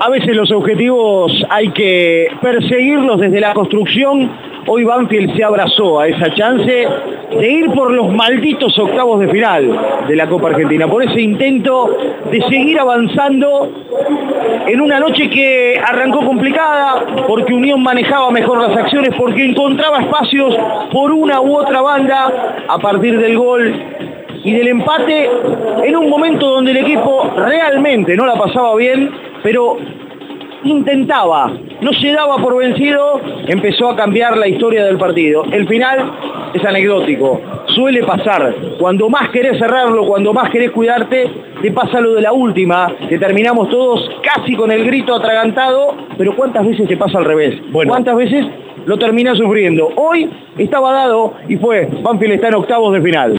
A veces los objetivos hay que perseguirlos desde la construcción. Hoy Banfield se abrazó a esa chance de ir por los malditos octavos de final de la Copa Argentina, por ese intento de seguir avanzando en una noche que arrancó complicada, porque Unión manejaba mejor las acciones, porque encontraba espacios por una u otra banda a partir del gol y del empate en un momento donde el equipo realmente no la pasaba bien, pero intentaba, no se daba por vencido, empezó a cambiar la historia del partido. El final es anecdótico, suele pasar. Cuando más querés cerrarlo, cuando más querés cuidarte, te pasa lo de la última, que terminamos todos casi con el grito atragantado, pero ¿cuántas veces te pasa al revés? ¿Cuántas veces lo terminas sufriendo? Hoy estaba dado y fue, Banfield está en octavos de final.